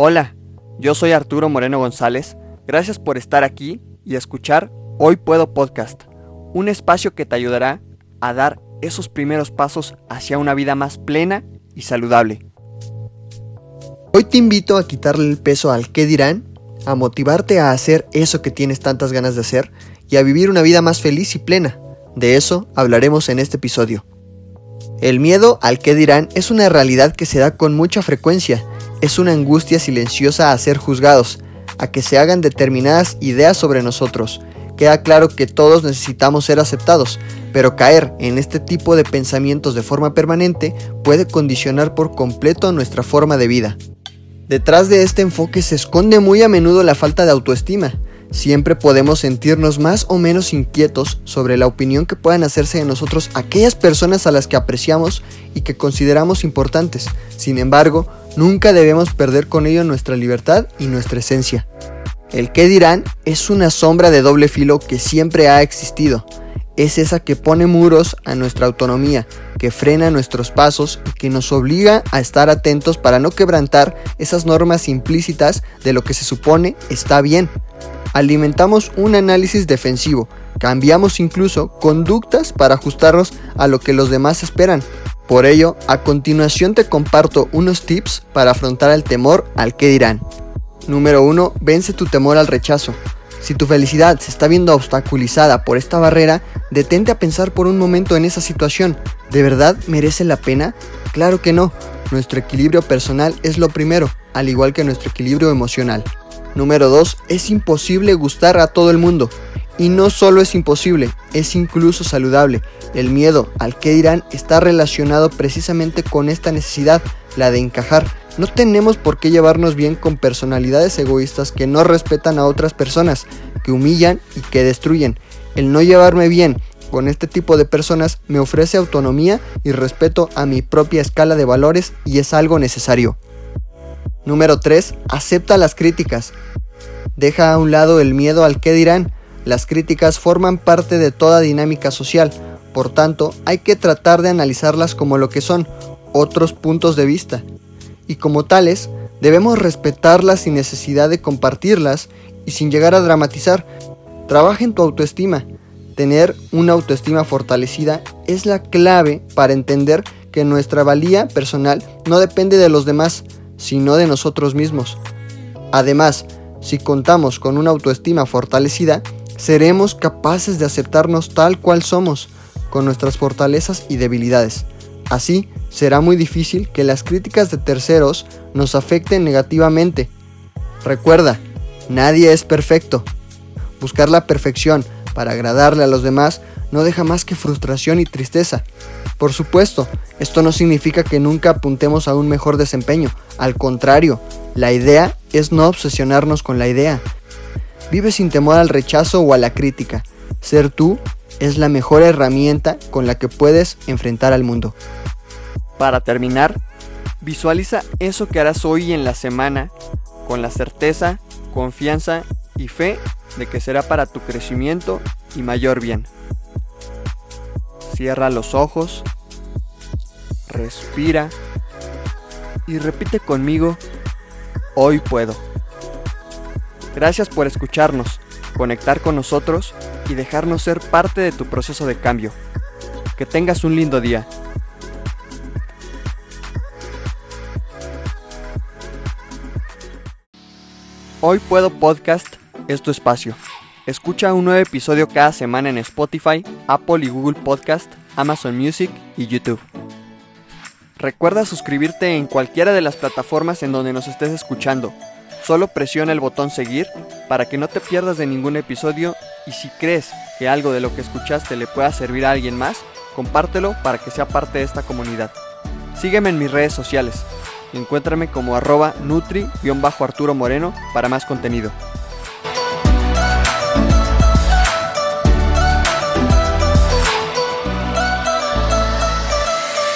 Hola, yo soy Arturo Moreno González. Gracias por estar aquí y escuchar Hoy Puedo Podcast, un espacio que te ayudará a dar esos primeros pasos hacia una vida más plena y saludable. Hoy te invito a quitarle el peso al qué dirán, a motivarte a hacer eso que tienes tantas ganas de hacer y a vivir una vida más feliz y plena. De eso hablaremos en este episodio. El miedo al qué dirán es una realidad que se da con mucha frecuencia es una angustia silenciosa a ser juzgados, a que se hagan determinadas ideas sobre nosotros. Queda claro que todos necesitamos ser aceptados, pero caer en este tipo de pensamientos de forma permanente puede condicionar por completo nuestra forma de vida. Detrás de este enfoque se esconde muy a menudo la falta de autoestima. Siempre podemos sentirnos más o menos inquietos sobre la opinión que puedan hacerse de nosotros aquellas personas a las que apreciamos y que consideramos importantes. Sin embargo, Nunca debemos perder con ello nuestra libertad y nuestra esencia. El qué dirán es una sombra de doble filo que siempre ha existido. Es esa que pone muros a nuestra autonomía, que frena nuestros pasos y que nos obliga a estar atentos para no quebrantar esas normas implícitas de lo que se supone está bien. Alimentamos un análisis defensivo, cambiamos incluso conductas para ajustarnos a lo que los demás esperan por ello, a continuación te comparto unos tips para afrontar el temor al que dirán. Número 1. Vence tu temor al rechazo. Si tu felicidad se está viendo obstaculizada por esta barrera, detente a pensar por un momento en esa situación. ¿De verdad merece la pena? Claro que no. Nuestro equilibrio personal es lo primero, al igual que nuestro equilibrio emocional. Número 2. Es imposible gustar a todo el mundo. Y no solo es imposible, es incluso saludable. El miedo al que dirán está relacionado precisamente con esta necesidad, la de encajar. No tenemos por qué llevarnos bien con personalidades egoístas que no respetan a otras personas, que humillan y que destruyen. El no llevarme bien con este tipo de personas me ofrece autonomía y respeto a mi propia escala de valores y es algo necesario. Número 3. Acepta las críticas. Deja a un lado el miedo al que dirán las críticas forman parte de toda dinámica social, por tanto hay que tratar de analizarlas como lo que son, otros puntos de vista. Y como tales, debemos respetarlas sin necesidad de compartirlas y sin llegar a dramatizar. Trabaja en tu autoestima. Tener una autoestima fortalecida es la clave para entender que nuestra valía personal no depende de los demás, sino de nosotros mismos. Además, si contamos con una autoestima fortalecida, seremos capaces de aceptarnos tal cual somos, con nuestras fortalezas y debilidades. Así, será muy difícil que las críticas de terceros nos afecten negativamente. Recuerda, nadie es perfecto. Buscar la perfección para agradarle a los demás no deja más que frustración y tristeza. Por supuesto, esto no significa que nunca apuntemos a un mejor desempeño. Al contrario, la idea es no obsesionarnos con la idea, Vive sin temor al rechazo o a la crítica. Ser tú es la mejor herramienta con la que puedes enfrentar al mundo. Para terminar, visualiza eso que harás hoy en la semana con la certeza, confianza y fe de que será para tu crecimiento y mayor bien. Cierra los ojos, respira y repite conmigo, hoy puedo. Gracias por escucharnos, conectar con nosotros y dejarnos ser parte de tu proceso de cambio. Que tengas un lindo día. Hoy Puedo Podcast es tu espacio. Escucha un nuevo episodio cada semana en Spotify, Apple y Google Podcast, Amazon Music y YouTube. Recuerda suscribirte en cualquiera de las plataformas en donde nos estés escuchando Solo presiona el botón seguir para que no te pierdas de ningún episodio y si crees que algo de lo que escuchaste le pueda servir a alguien más, compártelo para que sea parte de esta comunidad. Sígueme en mis redes sociales. Encuéntrame como arroba nutri-arturo moreno para más contenido.